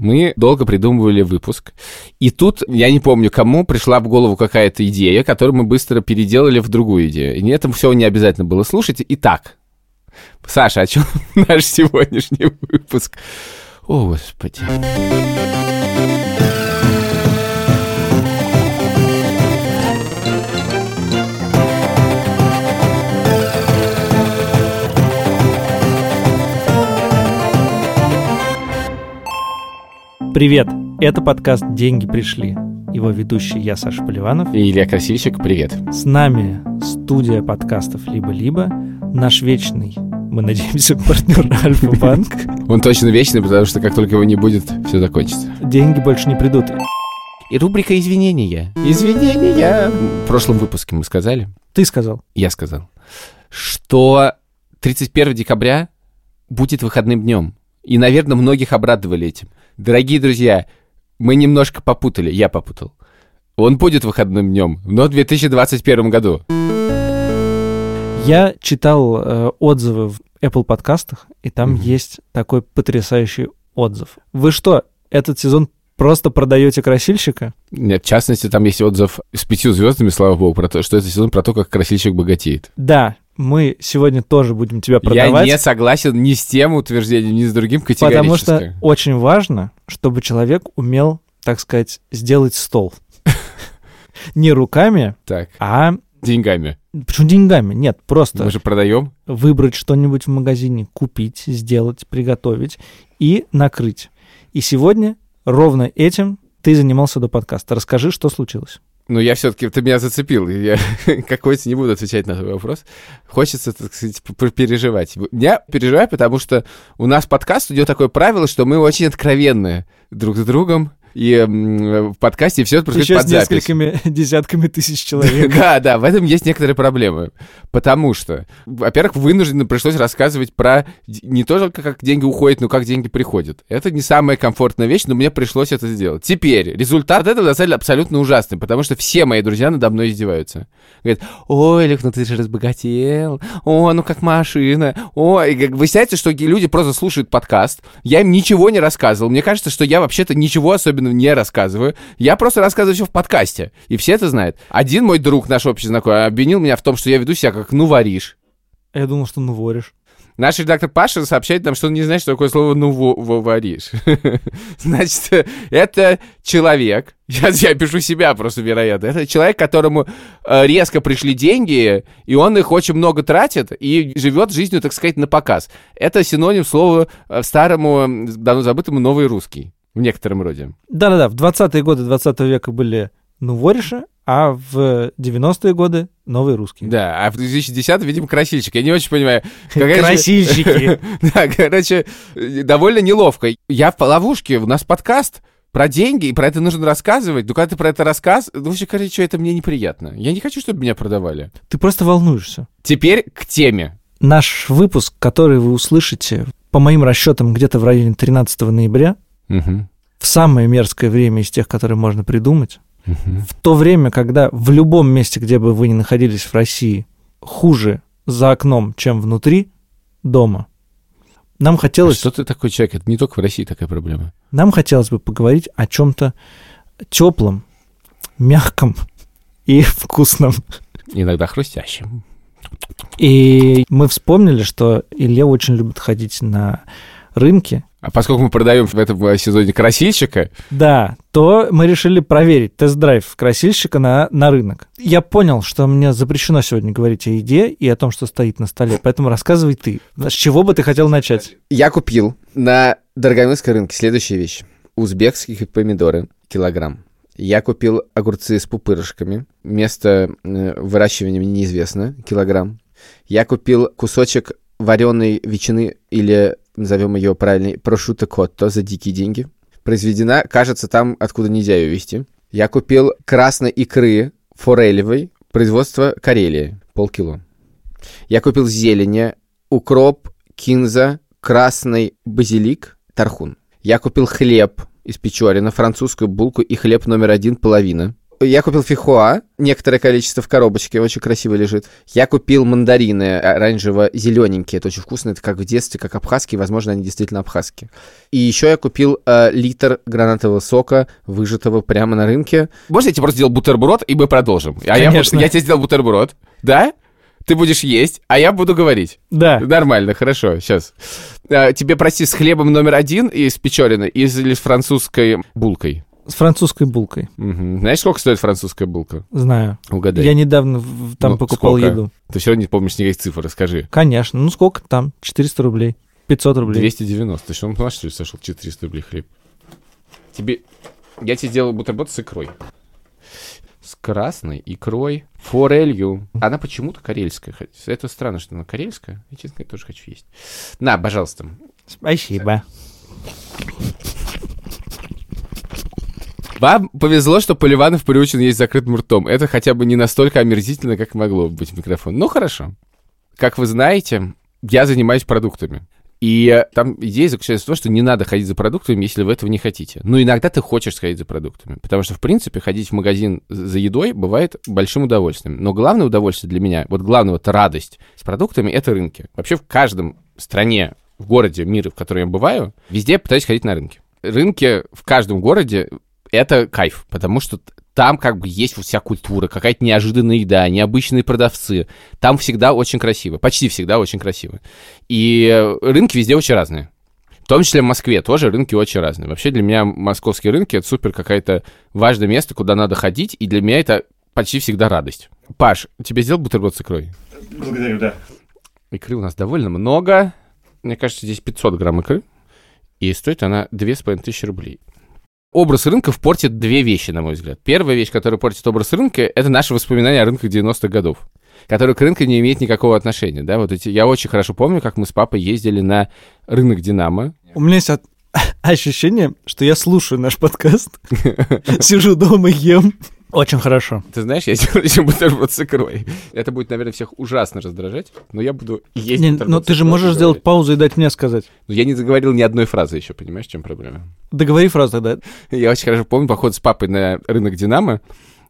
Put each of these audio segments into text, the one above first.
Мы долго придумывали выпуск, и тут, я не помню кому, пришла в голову какая-то идея, которую мы быстро переделали в другую идею. И это все не обязательно было слушать. Итак, Саша, о чем наш сегодняшний выпуск? О, Господи. Привет! Это подкаст «Деньги пришли». Его ведущий я, Саша Поливанов. И Илья Красильщик, привет. С нами студия подкастов «Либо-либо», наш вечный, мы надеемся, партнер Альфа-Банк. Он точно вечный, потому что как только его не будет, все закончится. Деньги больше не придут. И рубрика «Извинения». Извинения! В прошлом выпуске мы сказали. Ты сказал. Я сказал. Что 31 декабря будет выходным днем. И, наверное, многих обрадовали этим. Дорогие друзья, мы немножко попутали, я попутал. Он будет выходным днем, но в 2021 году. Я читал э, отзывы в Apple подкастах, и там mm-hmm. есть такой потрясающий отзыв. Вы что, этот сезон просто продаете красильщика? Нет, в частности, там есть отзыв с пятью звездами, слава богу, про то, что это сезон про то, как красильщик богатеет. Да, мы сегодня тоже будем тебя продавать. Я не согласен ни с тем утверждением, ни с другим категорически. Потому что очень важно, чтобы человек умел, так сказать, сделать стол. Не руками, так. а... Деньгами. Почему деньгами? Нет, просто... Мы же продаем. Выбрать что-нибудь в магазине, купить, сделать, приготовить и накрыть. И сегодня ровно этим ты занимался до подкаста. Расскажи, что случилось. Ну, я все-таки, ты меня зацепил. Я какой-то не буду отвечать на твой вопрос. Хочется, так сказать, переживать. Я переживаю, потому что у нас подкаст идет такое правило, что мы очень откровенные друг с другом и в подкасте все происходит Еще под с несколькими десятками тысяч человек. Да, да, в этом есть некоторые проблемы. Потому что, во-первых, вынужденно пришлось рассказывать про не только как деньги уходят, но как деньги приходят. Это не самая комфортная вещь, но мне пришлось это сделать. Теперь, результат этого, на самом деле, абсолютно ужасный, потому что все мои друзья надо мной издеваются. Говорят, ой, Лех, ну ты же разбогател, о, ну как машина, ой. Выясняется, что люди просто слушают подкаст, я им ничего не рассказывал. Мне кажется, что я вообще-то ничего особенно особенно не рассказываю. Я просто рассказываю все в подкасте. И все это знают. Один мой друг, наш общий знакомый, обвинил меня в том, что я веду себя как «ну варишь». Я думал, что «ну воришь». Наш редактор Паша сообщает нам, что он не знает, что такое слово «ну варишь». Значит, это человек, я, я пишу себя просто, вероятно, это человек, которому э, резко пришли деньги, и он их очень много тратит, и живет жизнью, так сказать, на показ. Это синоним слова э, старому, давно забытому «новый русский» в некотором роде. Да-да-да, в 20-е годы 20 века были ну, вориши, а в 90-е годы новые русские. Да, а в 2010 видимо, красильщик. Я не очень понимаю. Красильщики. Да, короче, довольно неловко. Я в ловушке, у нас подкаст про деньги, и про это нужно рассказывать. Ну, когда ты про это рассказываешь, ну, вообще, короче, это мне неприятно. Я не хочу, чтобы меня продавали. Ты просто волнуешься. Теперь к теме. Наш выпуск, который вы услышите, по моим расчетам, где-то в районе 13 ноября, Угу. В самое мерзкое время из тех, которые можно придумать. Угу. В то время, когда в любом месте, где бы вы ни находились в России, хуже за окном, чем внутри дома. Нам хотелось... А что ты такой человек? Это не только в России такая проблема. Нам хотелось бы поговорить о чем-то теплом, мягком и вкусном. Иногда хрустящим. И мы вспомнили, что Илья очень любит ходить на рынке а поскольку мы продаем в этом сезоне красильщика... Да, то мы решили проверить тест-драйв красильщика на, на рынок. Я понял, что мне запрещено сегодня говорить о еде и о том, что стоит на столе, поэтому рассказывай ты. С чего бы ты хотел начать? Я купил на Дорогомысском рынке следующие вещи. Узбекские помидоры, килограмм. Я купил огурцы с пупырышками. Место э, выращивания мне неизвестно, килограмм. Я купил кусочек вареной ветчины или назовем ее правильно, прошута котто за дикие деньги. Произведена, кажется, там, откуда нельзя ее вести. Я купил красной икры форелевой, производство Карелии, полкило. Я купил зелени, укроп, кинза, красный базилик, тархун. Я купил хлеб из Печорина, французскую булку и хлеб номер один, половина. Я купил фихуа, некоторое количество в коробочке, очень красиво лежит. Я купил мандарины оранжево-зелененькие, это очень вкусно, это как в детстве, как абхазские, возможно, они действительно абхазские. И еще я купил э, литр гранатового сока, выжатого прямо на рынке. Можно я тебе просто сделал бутерброд, и мы продолжим? А я, Конечно. я тебе сделал бутерброд, да? Ты будешь есть, а я буду говорить. Да. Нормально, хорошо, сейчас. тебе, прости, с хлебом номер один из Печорина или с французской булкой? С французской булкой. Мгм. Знаешь, сколько стоит французская булка? Знаю. Угадай. Я недавно в- там Ну, покупал сколько? еду. Ты все равно не помнишь никаких цифр, расскажи. Конечно. Ну сколько там? 400 рублей. 500 рублей. 290. Ты что, он понимаешь, что ли, сошел 400 рублей хлеб? Тебе... Я тебе сделал бутерброд с икрой. С красной икрой, форелью. Она почему-то карельская. Это странно, что она карельская. Я, честно говоря, тоже хочу есть. На, пожалуйста. Спасибо. Вам повезло, что Поливанов приучен есть закрытым ртом. Это хотя бы не настолько омерзительно, как могло бы быть микрофон. Ну, хорошо. Как вы знаете, я занимаюсь продуктами. И э, там идея заключается в том, что не надо ходить за продуктами, если вы этого не хотите. Но иногда ты хочешь сходить за продуктами. Потому что, в принципе, ходить в магазин за едой бывает большим удовольствием. Но главное удовольствие для меня, вот главное, вот радость с продуктами — это рынки. Вообще в каждом стране, в городе, мире, в котором я бываю, везде пытаюсь ходить на рынки. Рынки в каждом городе это кайф, потому что там как бы есть вся культура, какая-то неожиданная еда, необычные продавцы. Там всегда очень красиво, почти всегда очень красиво. И рынки везде очень разные. В том числе в Москве тоже рынки очень разные. Вообще для меня московские рынки — это супер какое-то важное место, куда надо ходить, и для меня это почти всегда радость. Паш, тебе сделал бутерброд с икрой? Благодарю, да. Икры у нас довольно много. Мне кажется, здесь 500 грамм икры. И стоит она 2500 рублей. Образ рынков портит две вещи, на мой взгляд. Первая вещь, которая портит образ рынка, это наши воспоминания о рынках 90-х годов, которые к рынку не имеют никакого отношения. Да? Вот эти, я очень хорошо помню, как мы с папой ездили на рынок «Динамо». У меня есть от- ощущение, что я слушаю наш подкаст, сижу дома, ем. Очень хорошо. Ты знаешь, я сделал еще бутерброд с икрой. Это будет, наверное, всех ужасно раздражать, но я буду есть Не, но ты же можешь сделать паузу и дать мне сказать. Но я не заговорил ни одной фразы еще, понимаешь, в чем проблема? Договори фразу тогда. Я очень хорошо помню поход с папой на рынок «Динамо».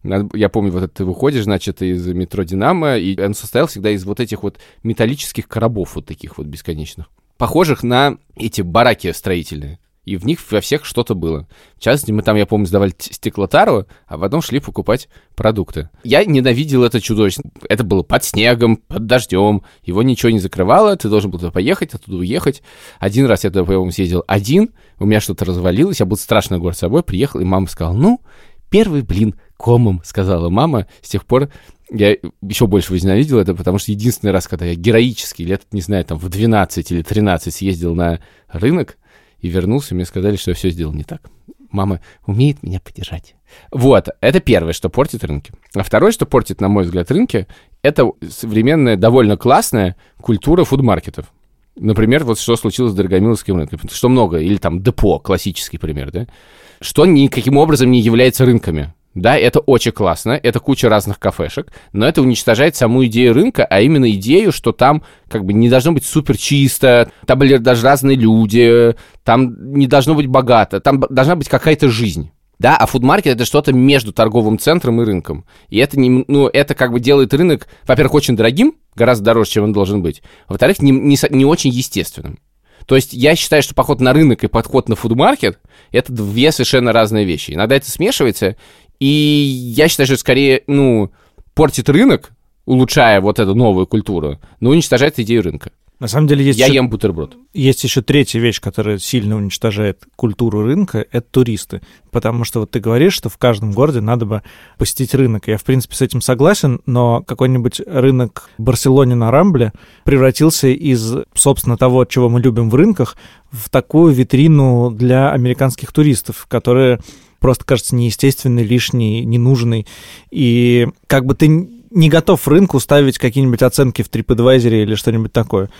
Я помню, вот это ты выходишь, значит, из метро «Динамо», и он состоял всегда из вот этих вот металлических коробов вот таких вот бесконечных, похожих на эти бараки строительные. И в них во всех что-то было. В частности, мы там, я помню, сдавали стеклотару, а потом шли покупать продукты. Я ненавидел это чудовищно. Это было под снегом, под дождем. Его ничего не закрывало. Ты должен был туда поехать, оттуда уехать. Один раз я туда, по-моему, съездил один. У меня что-то развалилось. Я был страшно горд собой. Приехал, и мама сказала, ну, первый блин комом, сказала мама. С тех пор я еще больше возненавидел это, потому что единственный раз, когда я героически, лет, не знаю, там в 12 или 13 съездил на рынок и вернулся, мне сказали, что я все сделал не так. Мама умеет меня поддержать. Вот, это первое, что портит рынки. А второе, что портит, на мой взгляд, рынки, это современная, довольно классная культура фудмаркетов. Например, вот что случилось с Дорогомиловским рынком. Что много, или там депо, классический пример, да? Что никаким образом не является рынками. Да, это очень классно, это куча разных кафешек, но это уничтожает саму идею рынка, а именно идею, что там как бы не должно быть супер чисто, там были даже разные люди, там не должно быть богато, там должна быть какая-то жизнь. Да, а фудмаркет это что-то между торговым центром и рынком. И это, не, ну, это как бы делает рынок, во-первых, очень дорогим, гораздо дороже, чем он должен быть. Во-вторых, не, не, не очень естественным. То есть я считаю, что поход на рынок и подход на фудмаркет — это две совершенно разные вещи. Иногда это смешивается, и я считаю, что скорее, ну, портит рынок, улучшая вот эту новую культуру, но уничтожает идею рынка. На самом деле есть я еще, ем бутерброд. есть еще третья вещь, которая сильно уничтожает культуру рынка, это туристы. Потому что вот ты говоришь, что в каждом городе надо бы посетить рынок. Я, в принципе, с этим согласен, но какой-нибудь рынок в Барселоне на Рамбле превратился из, собственно, того, чего мы любим в рынках, в такую витрину для американских туристов, которые просто кажется неестественной, лишней, ненужной. И как бы ты не готов рынку ставить какие-нибудь оценки в TripAdvisor или что-нибудь такое.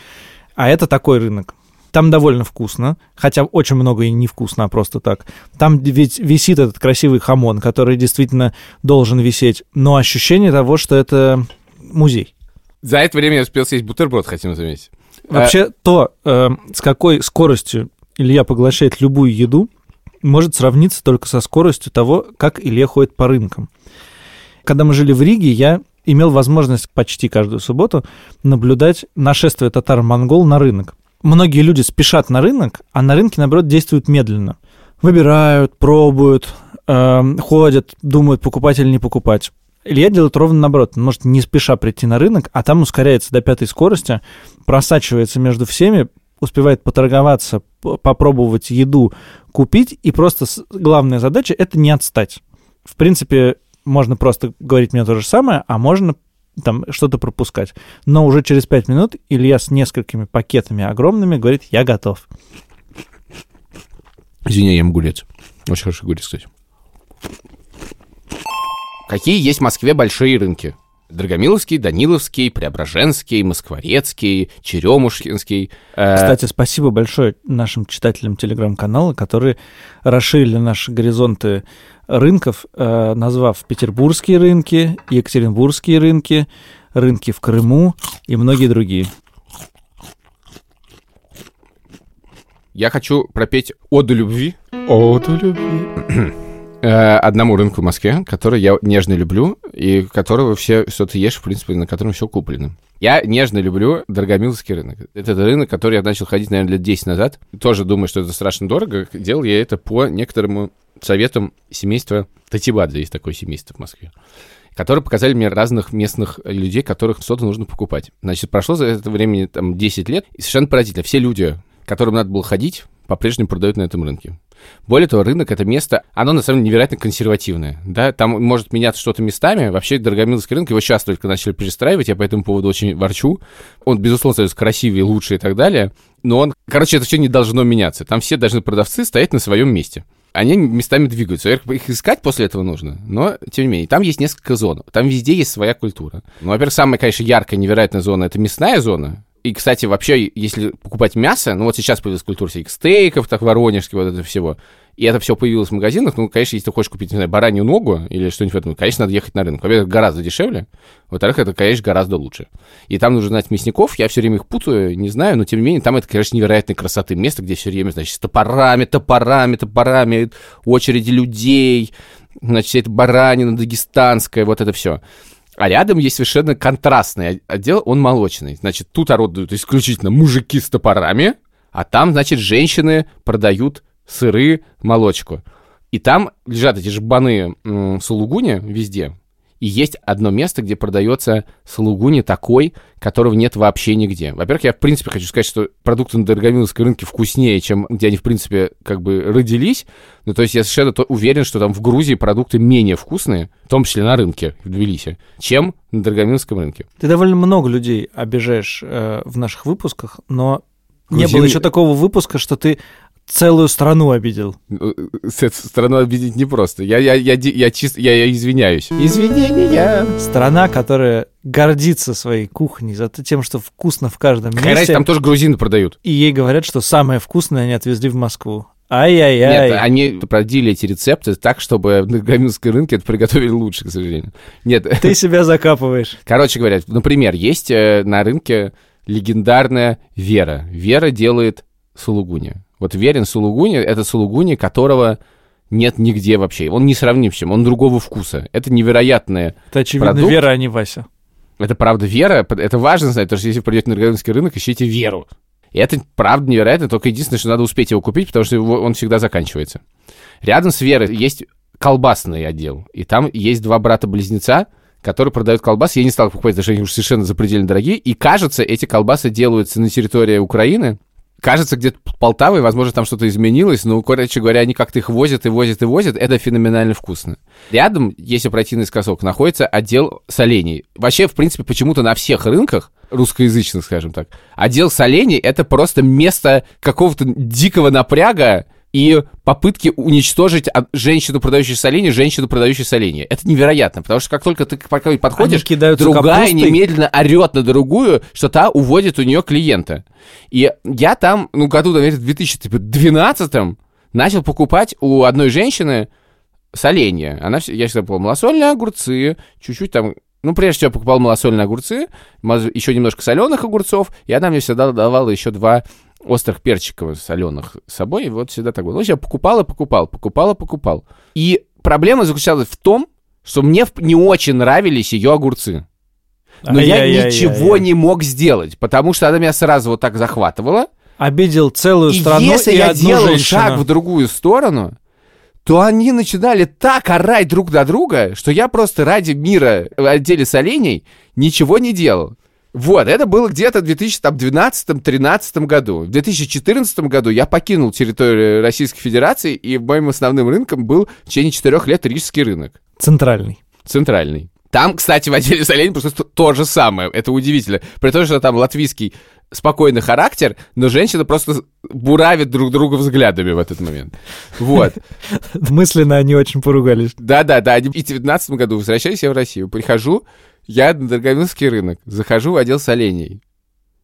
А это такой рынок. Там довольно вкусно, хотя очень много и невкусно, а просто так. Там ведь висит этот красивый хамон, который действительно должен висеть, но ощущение того, что это музей. За это время я успел съесть бутерброд, хотим заметить. Вообще, то, э, с какой скоростью Илья поглощает любую еду, может сравниться только со скоростью того, как Илья ходит по рынкам. Когда мы жили в Риге, я имел возможность почти каждую субботу наблюдать нашествие татар-монгол на рынок. Многие люди спешат на рынок, а на рынке, наоборот, действуют медленно. Выбирают, пробуют, э, ходят, думают, покупать или не покупать. Илья делает ровно наоборот. Он может не спеша прийти на рынок, а там ускоряется до пятой скорости, просачивается между всеми, успевает поторговаться, попробовать еду, купить, и просто главная задача — это не отстать. В принципе, можно просто говорить мне то же самое, а можно там что-то пропускать. Но уже через пять минут Илья с несколькими пакетами огромными говорит, я готов. Извини, я ем огурец. Очень хороший огурец, кстати. Какие есть в Москве большие рынки? Драгомиловский, Даниловский, Преображенский, Москворецкий, Черемушкинский. Э, Кстати, спасибо большое нашим читателям телеграм-канала, которые расширили наши горизонты рынков, э, назвав петербургские рынки, екатеринбургские рынки, рынки в Крыму и многие другие. Я хочу пропеть «Оду любви». «Оду любви». Э, одному рынку в Москве, который я нежно люблю, и которого все, что ты ешь, в принципе, на котором все куплено. Я нежно люблю Дорогомиловский рынок. Это рынок, который я начал ходить, наверное, лет 10 назад. Тоже думаю, что это страшно дорого. Делал я это по некоторым советам семейства Татибадзе. Есть такое семейство в Москве которые показали мне разных местных людей, которых что-то нужно покупать. Значит, прошло за это время там 10 лет, и совершенно поразительно. Все люди, которым надо было ходить, по-прежнему продают на этом рынке. Более того, рынок — это место, оно на самом деле невероятно консервативное, да, там может меняться что-то местами, вообще Дорогомиловский рынок, его сейчас только начали перестраивать, я по этому поводу очень ворчу, он, безусловно, становится красивее, лучше и так далее, но он, короче, это все не должно меняться, там все должны продавцы стоять на своем месте они местами двигаются. Их искать после этого нужно, но тем не менее. Там есть несколько зон. Там везде есть своя культура. Ну, во-первых, самая, конечно, яркая, невероятная зона — это мясная зона. И, кстати, вообще, если покупать мясо, ну вот сейчас появилась культура всяких стейков, так, воронежских, вот это всего, и это все появилось в магазинах, ну, конечно, если ты хочешь купить, не знаю, баранью ногу или что-нибудь в этом, конечно, надо ехать на рынок. Во-первых, гораздо дешевле, во-вторых, это, конечно, гораздо лучше. И там нужно знать мясников, я все время их путаю, не знаю, но, тем не менее, там это, конечно, невероятной красоты место, где все время, значит, с топорами, топорами, топорами, очереди людей, значит, эта баранина дагестанская, вот это все. А рядом есть совершенно контрастный отдел, он молочный. Значит, тут орудуют исключительно мужики с топорами, а там, значит, женщины продают сыры, молочку. И там лежат эти жбаны сулугуни везде. И есть одно место, где продается сулугуни такой, которого нет вообще нигде. Во-первых, я в принципе хочу сказать, что продукты на Дорогомиловской рынке вкуснее, чем где они в принципе как бы родились. Ну, то есть я совершенно уверен, что там в Грузии продукты менее вкусные, в том числе на рынке в Тбилиси, чем на Дорогомиловском рынке. Ты довольно много людей обижаешь э, в наших выпусках, но Грузин... не было еще такого выпуска, что ты целую страну обидел. Ну, э, страну обидеть непросто. Я, я, я, я, чист, я, я извиняюсь. Извинения. Страна, которая гордится своей кухней за тем, что вкусно в каждом месте. Какая там тоже грузины продают. И ей говорят, что самое вкусное они отвезли в Москву. Ай-яй-яй. Нет, они продили эти рецепты так, чтобы на гаминском рынке это приготовили лучше, к сожалению. Нет. Ты себя закапываешь. Короче говоря, например, есть э, на рынке легендарная Вера. Вера делает сулугуни. Вот Верин Сулугуни — это Сулугуни, которого нет нигде вообще. Он не сравним с чем, он другого вкуса. Это невероятное Это, очевидно, продукт. Вера, а не Вася. Это правда Вера, это важно знать, потому что если вы придете на региональный рынок, ищите Веру. И это правда невероятно, только единственное, что надо успеть его купить, потому что его, он всегда заканчивается. Рядом с Верой есть колбасный отдел, и там есть два брата-близнеца, которые продают колбасы. Я не стал покупать, потому что они уже совершенно запредельно дорогие. И кажется, эти колбасы делаются на территории Украины, кажется, где-то Полтавой, возможно, там что-то изменилось, но, короче говоря, они как-то их возят и возят и возят, это феноменально вкусно. Рядом, если пройти наискосок, находится отдел солений. Вообще, в принципе, почему-то на всех рынках, русскоязычных, скажем так, отдел солений — это просто место какого-то дикого напряга, и попытки уничтожить женщину, продающую соленье, женщину, продающую соленье. Это невероятно, потому что как только ты к подходишь, другая капустой. немедленно орет на другую, что та уводит у нее клиента. И я там, ну, году, наверное, в 2012 начал покупать у одной женщины соленье. Она, я всегда покупал малосольные огурцы, чуть-чуть там ну, прежде всего, покупал малосольные огурцы, еще немножко соленых огурцов, и она мне всегда давала еще два острых перчиков соленых с собой, и вот всегда так было. Ну, я покупал и покупал, покупал и покупал. И проблема заключалась в том, что мне не очень нравились ее огурцы. Но я Ай-яй-яй-яй-яй. ничего не мог сделать, потому что она меня сразу вот так захватывала. Обидел целую И страну если и я одну делал женщину. шаг в другую сторону, то они начинали так орать друг на друга, что я просто ради мира в отделе солений ничего не делал. Вот, это было где-то в 2012-2013 году. В 2014 году я покинул территорию Российской Федерации, и моим основным рынком был в течение четырех лет рижский рынок. Центральный. Центральный. Там, кстати, в отделе солений просто то, же самое. Это удивительно. При том, что там латвийский спокойный характер, но женщина просто буравит друг друга взглядами в этот момент. Вот. Мысленно они очень поругались. Да-да-да. И в 2019 году, возвращаюсь я в Россию, прихожу, я на Дорогомилский рынок, захожу в отдел солений.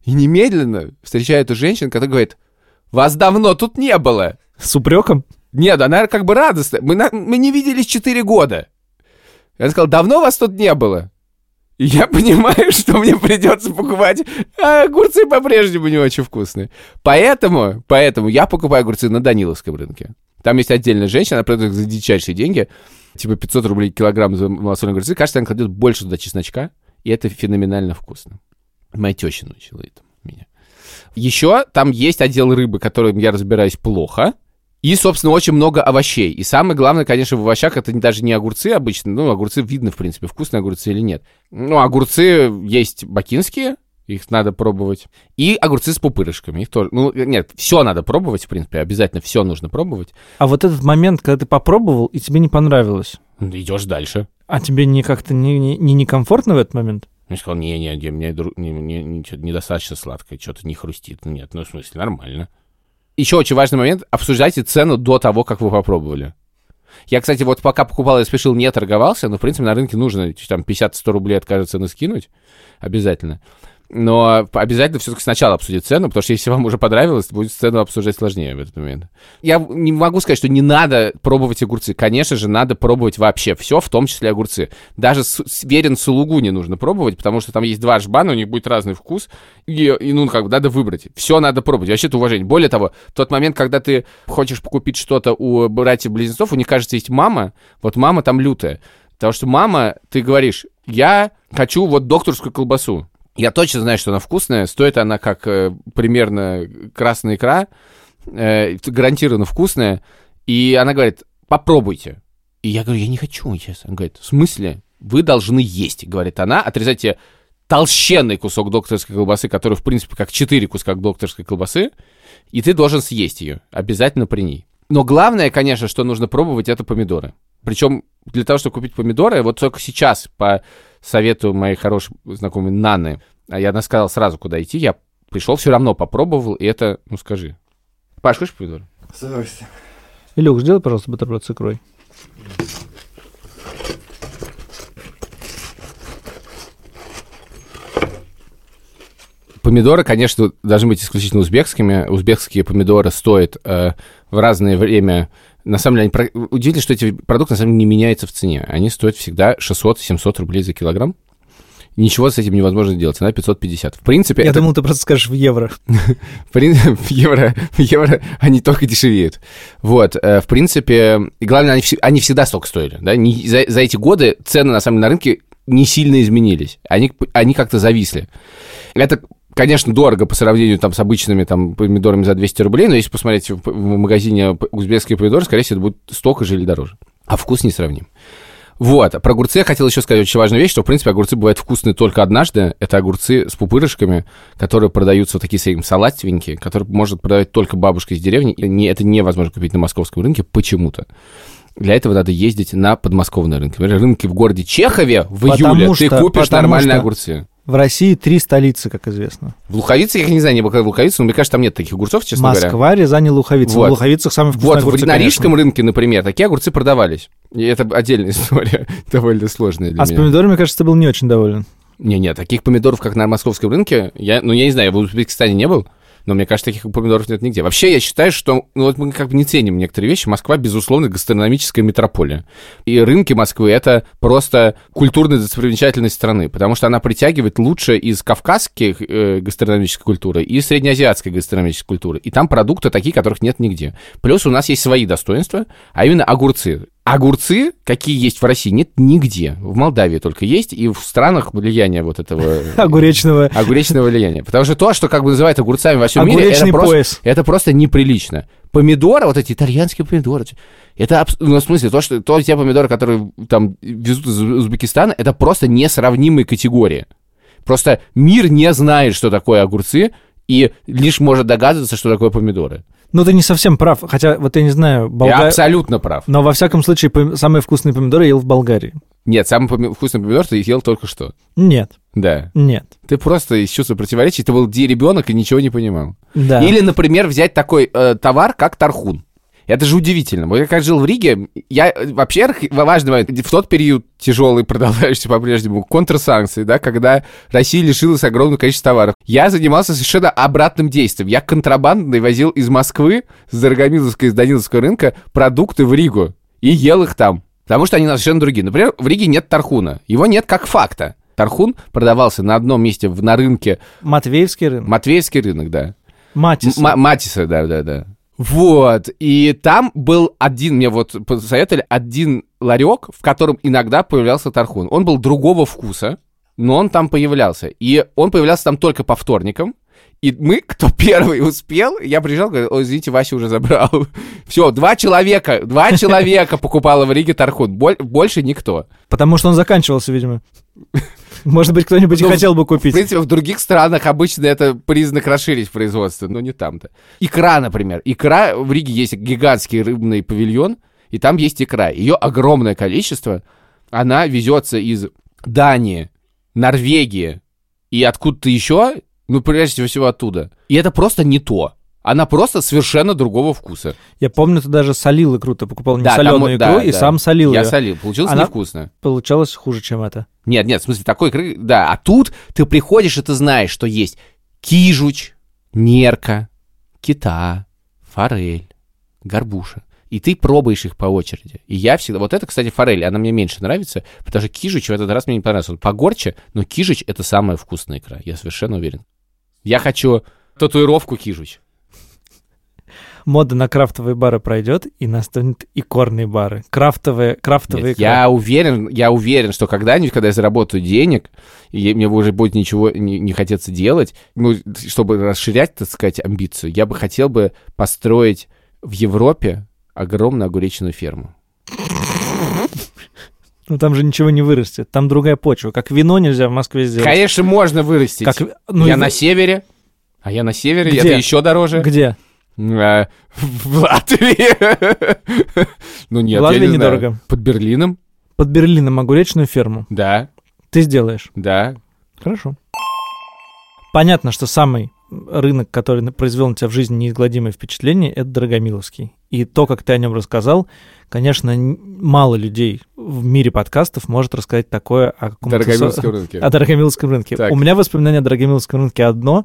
И немедленно встречаю эту женщину, которая говорит, вас давно тут не было. С упреком? Нет, она как бы радостная. Мы, на- мы не виделись 4 года. Я сказал, давно вас тут не было. И я понимаю, что мне придется покупать, а огурцы по-прежнему не очень вкусные. Поэтому, поэтому я покупаю огурцы на Даниловском рынке. Там есть отдельная женщина, она продает их за дичайшие деньги. Типа 500 рублей килограмм за малосольные огурцы. Кажется, она кладет больше туда чесночка. И это феноменально вкусно. Моя теща научила этому меня. Еще там есть отдел рыбы, которым я разбираюсь плохо. И, собственно, очень много овощей. И самое главное, конечно, в овощах это даже не огурцы обычно. Ну, огурцы видно, в принципе, вкусные огурцы или нет. Ну, огурцы есть бакинские, их надо пробовать. И огурцы с пупырышками. Их тоже. Ну, нет, все надо пробовать, в принципе, обязательно все нужно пробовать. А вот этот момент, когда ты попробовал, и тебе не понравилось, Идешь дальше. а тебе не как-то не, не, не некомфортно в этот момент? Я сказал, не-не, не, мне не, не- не- недостаточно сладкое, что-то не хрустит. Ну, Нет, ну, в смысле, нормально. Еще очень важный момент, обсуждайте цену до того, как вы попробовали. Я, кстати, вот пока покупал и спешил, не торговался, но, в принципе, на рынке нужно там 50-100 рублей от каждой цены скинуть, обязательно. Но обязательно все-таки сначала обсудить цену, потому что если вам уже понравилось, будет цену обсуждать сложнее в этот момент. Я не могу сказать, что не надо пробовать огурцы. Конечно же, надо пробовать вообще все, в том числе огурцы. Даже верен сулугу не нужно пробовать, потому что там есть два жбана, у них будет разный вкус, и, и, ну, как бы, надо выбрать. Все надо пробовать. Вообще это уважение. Более того, тот момент, когда ты хочешь покупить что-то у братьев-близнецов, у них, кажется, есть мама, вот мама там лютая. Потому что мама, ты говоришь, я хочу вот докторскую колбасу. Я точно знаю, что она вкусная. Стоит она как э, примерно красная икра. э, гарантированно вкусная. И она говорит, попробуйте. И я говорю, я не хочу сейчас. Она говорит, в смысле? Вы должны есть, говорит она. Отрезайте толщенный кусок докторской колбасы, который, в принципе, как четыре куска докторской колбасы, и ты должен съесть ее. Обязательно при ней. Но главное, конечно, что нужно пробовать, это помидоры. Причем для того, чтобы купить помидоры, вот только сейчас, по совету моей хорошей знакомой Наны, а я она сказала сразу, куда идти, я пришел, все равно попробовал, и это, ну скажи. Паш, хочешь помидоры? С удовольствием. Илюх, сделай, пожалуйста, бутерброд с икрой. Помидоры, конечно, должны быть исключительно узбекскими. Узбекские помидоры стоят э, в разное время. На самом деле, они удивительно, что эти продукты на самом деле не меняются в цене. Они стоят всегда 600-700 рублей за килограмм. Ничего с этим невозможно сделать. Цена 550. В принципе, Я это думал, ты просто скажешь в евро. В, евро, в евро они только дешевеют. Вот, э, в принципе, и главное, они, они всегда столько стоили. Да? Не- за, за эти годы цены, на самом деле, на рынке не сильно изменились. Они, они как-то зависли. Это, конечно, дорого по сравнению там, с обычными там, помидорами за 200 рублей, но если посмотреть в, в магазине узбекские помидоры, скорее всего, это будет столько же или дороже. А вкус не сравним. Вот, про огурцы я хотел еще сказать очень важную вещь, что, в принципе, огурцы бывают вкусные только однажды. Это огурцы с пупырышками, которые продаются вот такие своим салативенькие, которые может продавать только бабушка из деревни. И не, это невозможно купить на московском рынке почему-то. Для этого надо ездить на подмосковные рынки. Например, рынки в городе Чехове в Потому июле ты что- купишь потому нормальные что- огурцы. В России три столицы, как известно. В Луховице, я не знаю, не был когда в Луховице, но мне кажется, там нет таких огурцов, честно говоря. Москва, Рязань и Луховица. Вот. В Луховицах самые вкусные Вот, в, огурцы, на конечно. рижском рынке, например, такие огурцы продавались. И это отдельная история, довольно сложная для А с меня. помидорами, кажется, ты был не очень доволен. Не-не, таких помидоров, как на московском рынке, я, ну, я не знаю, я в Узбекистане не был, Но мне кажется, таких помидоров нет нигде. Вообще, я считаю, что ну, вот мы как бы не ценим некоторые вещи. Москва, безусловно, гастрономическая метрополия. И рынки Москвы — это просто культурная достопримечательность страны, потому что она притягивает лучшее из кавказских э, гастрономической культуры и среднеазиатской гастрономической культуры. И там продукты такие, которых нет нигде. Плюс у нас есть свои достоинства, а именно огурцы. Огурцы, какие есть в России, нет нигде. В Молдавии только есть, и в странах влияния вот этого... Огуречного. Огуречного влияния. Потому что то, что как бы называют огурцами во всем мире, это Огуречный просто, пояс. это просто неприлично. Помидоры, вот эти итальянские помидоры, это, ну, в смысле, то, что, то те помидоры, которые там везут из Узбекистана, это просто несравнимые категории. Просто мир не знает, что такое огурцы, и лишь может догадываться, что такое помидоры. Ну, ты не совсем прав. Хотя, вот я не знаю, Я Болга- абсолютно прав. Но во всяком случае, пом- самые вкусные помидоры я ел в Болгарии. Нет, самый поми- вкусный помидор ты ел только что. Нет, Да. нет. Ты просто из чувства противоречий, ты был ребенок и ничего не понимал. Да. Или, например, взять такой э, товар, как тархун. Это же удивительно. Вот я как жил в Риге, я, вообще, важный момент, в тот период тяжелый, продолжающийся по-прежнему, контрсанкции, да, когда Россия лишилась огромного количества товаров, я занимался совершенно обратным действием. Я контрабандой возил из Москвы, с Дорогомиловского, из Даниловского рынка, продукты в Ригу и ел их там. Потому что они совершенно другие. Например, в Риге нет тархуна. Его нет как факта. Тархун продавался на одном месте в, на рынке, Матвеевский рынок. Матвеевский рынок, да. Матис. М- Матиса, да, да, да. Вот, и там был один, мне вот посоветовали, один ларек, в котором иногда появлялся тархун. Он был другого вкуса, но он там появлялся. И он появлялся там только по вторникам. И мы, кто первый успел, я приезжал, говорю, ой, извините, Вася уже забрал. Все, два человека, два человека покупало в Риге тархун, боль- больше никто. Потому что он заканчивался, видимо. Может быть, кто-нибудь и Ну, хотел бы В купить. принципе, в других странах обычно это признак расширить производство, но не там-то. Икра, например. Икра, в Риге есть гигантский рыбный павильон, и там есть икра. Ее огромное количество. Она везется из Дании, Норвегии и откуда-то еще, ну, прежде всего оттуда. И это просто не то. Она просто совершенно другого вкуса. Я помню, ты даже солил икру, ты покупал не Да, там соленую вот- икру да, и да. сам солил Я ее. солил. Получилось Она- невкусно. Получалось хуже, чем это. Нет, нет, в смысле, такой икры, да. А тут ты приходишь, и ты знаешь, что есть кижуч, нерка, кита, форель, горбуша. И ты пробуешь их по очереди. И я всегда... Вот это, кстати, форель, она мне меньше нравится, потому что кижуч в этот раз мне не понравился. Он погорче, но кижуч — это самая вкусная икра, я совершенно уверен. Я хочу татуировку кижуч. Мода на крафтовые бары пройдет, и настанут икорные бары. Крафтовые, крафтовые Нет, я уверен, я уверен, что когда-нибудь, когда я заработаю денег, и мне уже будет ничего не, не хотеться делать, ну, чтобы расширять, так сказать, амбицию, я бы хотел бы построить в Европе огромную огуречную ферму. Ну там же ничего не вырастет. Там другая почва. Как вино нельзя в Москве сделать. Конечно, можно вырастить. Как... ну, я и на севере, а я на севере, Где? это еще дороже. Где? А, В Латвии. Ну нет, В Латвии недорого. Под Берлином? Под Берлином огуречную ферму. Да, Ты сделаешь. да. Хорошо. Понятно, что самый рынок, который произвел на тебя в жизни неизгладимое впечатление, это Дорогомиловский. И то, как ты о нем рассказал, конечно, мало людей в мире подкастов может рассказать такое о каком-то Дорогомиловском со- рынке. о Дорогомиловском рынке. Так. У меня воспоминание о Дорогомиловском рынке одно,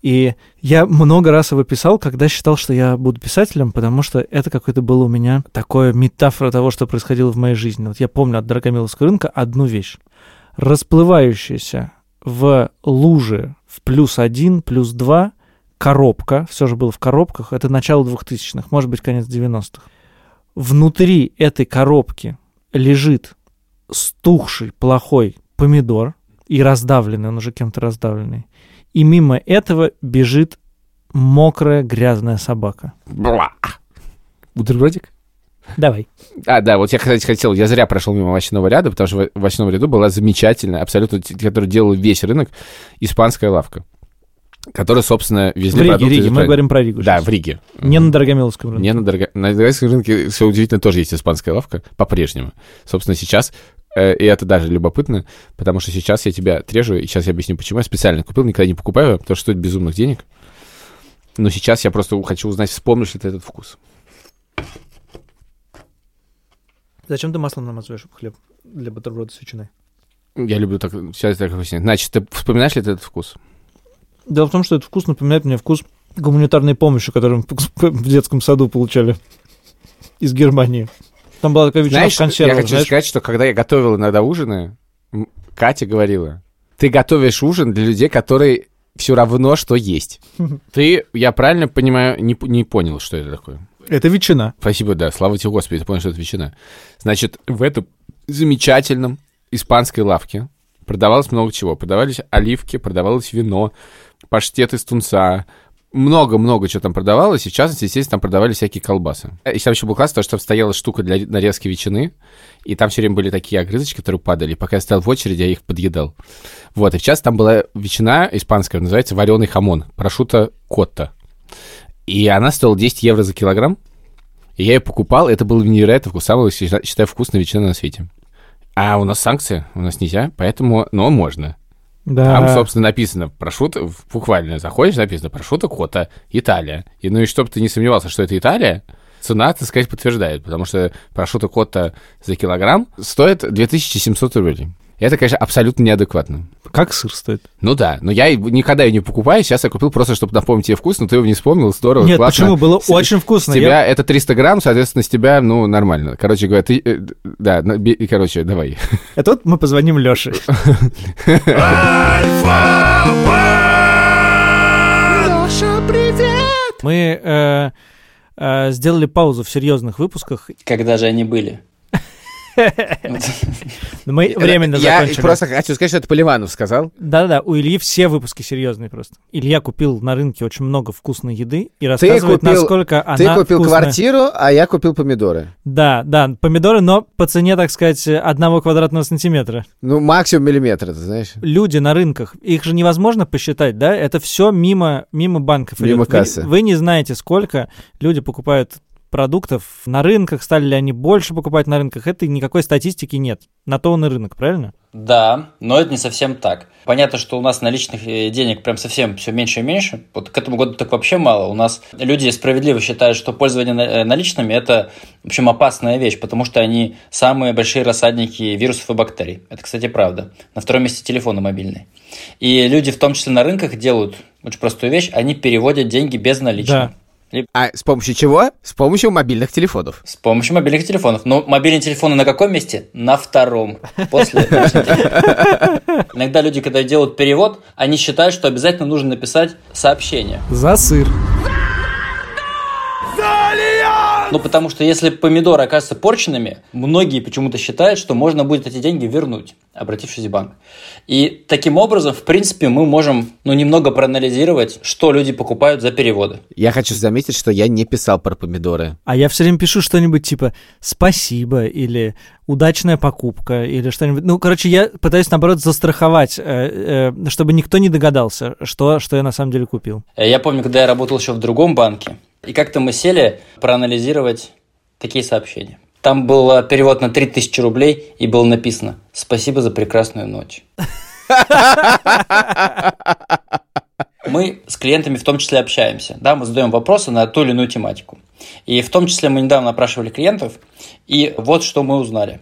и я много раз его писал, когда считал, что я буду писателем, потому что это какое-то было у меня такое метафора того, что происходило в моей жизни. Вот я помню от Дорогомиловского рынка одну вещь. Расплывающаяся в луже в плюс один, плюс два коробка, все же было в коробках, это начало 2000-х, может быть, конец 90-х. Внутри этой коробки лежит стухший, плохой помидор и раздавленный, он уже кем-то раздавленный. И мимо этого бежит мокрая грязная собака. Бла. Бутербродик? Давай. А, да, вот я, кстати, хотел, я зря прошел мимо овощного ряда, потому что в в овощном ряду была замечательная, абсолютно, которую делал весь рынок, испанская лавка, которая, собственно, В везде Риге, продукты Риге. Мы говорим про Ригу. Да, сейчас. в Риге. Не на Дорогомиловском рынке. Не на, дорого... на дорогомиловском рынке, все удивительно, тоже есть испанская лавка, по-прежнему. Собственно, сейчас, и это даже любопытно, потому что сейчас я тебя трежу, и сейчас я объясню, почему. Я специально купил, никогда не покупаю, потому что стоит безумных денег. Но сейчас я просто хочу узнать, вспомнишь ли ты этот вкус. Зачем ты маслом намазываешь хлеб для бутерброда с ветчиной? Я люблю так, сейчас так объяснять. Значит, ты вспоминаешь ли ты этот вкус? Дело в том, что этот вкус напоминает мне вкус гуманитарной помощи, которую мы в детском саду получали из Германии. Там была такая ветчина Знаешь, в консервах, я хочу знаешь? сказать, что когда я готовил иногда ужины, Катя говорила, ты готовишь ужин для людей, которые все равно, что есть. Ты, я правильно понимаю, не, не понял, что это такое? Это ветчина. Спасибо, да, слава тебе, Господи, ты понял, что это ветчина. Значит, в этом замечательном испанской лавке продавалось много чего. Продавались оливки, продавалось вино, паштет из тунца, много-много чего там продавалось, и в частности, естественно, там продавали всякие колбасы. И там еще был класс, то, что там стояла штука для нарезки ветчины, и там все время были такие огрызочки, которые падали. Пока я стоял в очереди, я их подъедал. Вот, и сейчас там была ветчина испанская, называется вареный хамон, прошута котта. И она стоила 10 евро за килограмм, и я ее покупал, это было невероятно вкус, считаю, считаю, вкусная ветчина на свете. А у нас санкции, у нас нельзя, поэтому, но можно. Да. Там, собственно, написано прошута, в- буквально заходишь, написано прошута кота, Италия. И ну и чтобы ты не сомневался, что это Италия, цена, так сказать, подтверждает, потому что прошута кота за килограмм стоит 2700 рублей. Это, конечно, абсолютно неадекватно. Как сыр стоит? Ну да, но я и- никогда ее не покупаю, сейчас я купил просто, чтобы напомнить тебе вкус, но ты его не вспомнил, здорово, Нет, классно. почему? Было С- очень вкусно. С Я- тебя это 300 грамм, соответственно, с тебя, ну, нормально. Короче говоря, ты... э, да, на- би- короче, давай. А тут мы позвоним Лёше. Мы э, э, сделали паузу в серьезных выпусках. Когда же они были? Мы временно Я закончили. просто хочу сказать, что это Поливанов сказал. Да-да-да, у Ильи все выпуски серьезные просто. Илья купил на рынке очень много вкусной еды и рассказывает, насколько она ты купил квартиру, а я купил помидоры. Да, да, помидоры, но по цене, так сказать, одного квадратного сантиметра. Ну, максимум миллиметр, ты знаешь. Люди на рынках, их же невозможно посчитать, да? Это все мимо, мимо банков. Мимо кассы. Вы, не знаете, сколько люди покупают продуктов на рынках, стали ли они больше покупать на рынках. Это никакой статистики нет. На то он и рынок, правильно? Да, но это не совсем так. Понятно, что у нас наличных э, денег прям совсем все меньше и меньше. Вот к этому году так вообще мало. У нас люди справедливо считают, что пользование э, наличными – это, в общем, опасная вещь, потому что они самые большие рассадники вирусов и бактерий. Это, кстати, правда. На втором месте телефоны мобильные. И люди, в том числе на рынках, делают очень простую вещь. Они переводят деньги без наличных. А с помощью чего? С помощью мобильных телефонов. С помощью мобильных телефонов. Но мобильные телефоны на каком месте? На втором. После. Иногда люди, когда делают перевод, они считают, что обязательно нужно написать сообщение. За сыр. Ну, потому что если помидоры окажутся порченными, многие почему-то считают, что можно будет эти деньги вернуть, обратившись в банк. И таким образом, в принципе, мы можем ну, немного проанализировать, что люди покупают за переводы. Я хочу заметить, что я не писал про помидоры. А я все время пишу что-нибудь типа «спасибо» или «удачная покупка» или что-нибудь. Ну, короче, я пытаюсь, наоборот, застраховать, э, э, чтобы никто не догадался, что, что я на самом деле купил. Э, Я помню, когда я работал еще в другом банке, и как-то мы сели проанализировать такие сообщения. Там был перевод на 3000 рублей, и было написано «Спасибо за прекрасную ночь». Мы с клиентами в том числе общаемся, да, мы задаем вопросы на ту или иную тематику. И в том числе мы недавно опрашивали клиентов, и вот что мы узнали.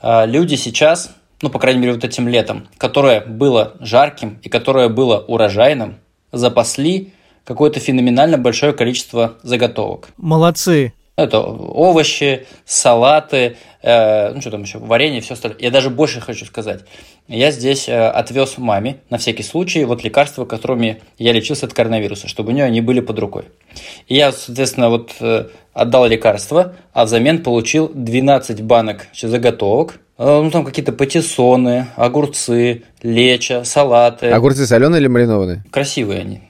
А, Люди сейчас, ну, по крайней мере, вот этим летом, которое было жарким и которое было урожайным, запасли какое-то феноменально большое количество заготовок. Молодцы. Это овощи, салаты, э, ну что там еще, варенье, все остальное. Я даже больше хочу сказать. Я здесь э, отвез маме на всякий случай вот лекарства, которыми я лечился от коронавируса, чтобы у нее они были под рукой. И я, соответственно, вот э, отдал лекарства, а взамен получил 12 банок заготовок. Э, Ну, там какие-то патиссоны, огурцы, леча, салаты. Огурцы соленые или маринованные? Красивые они.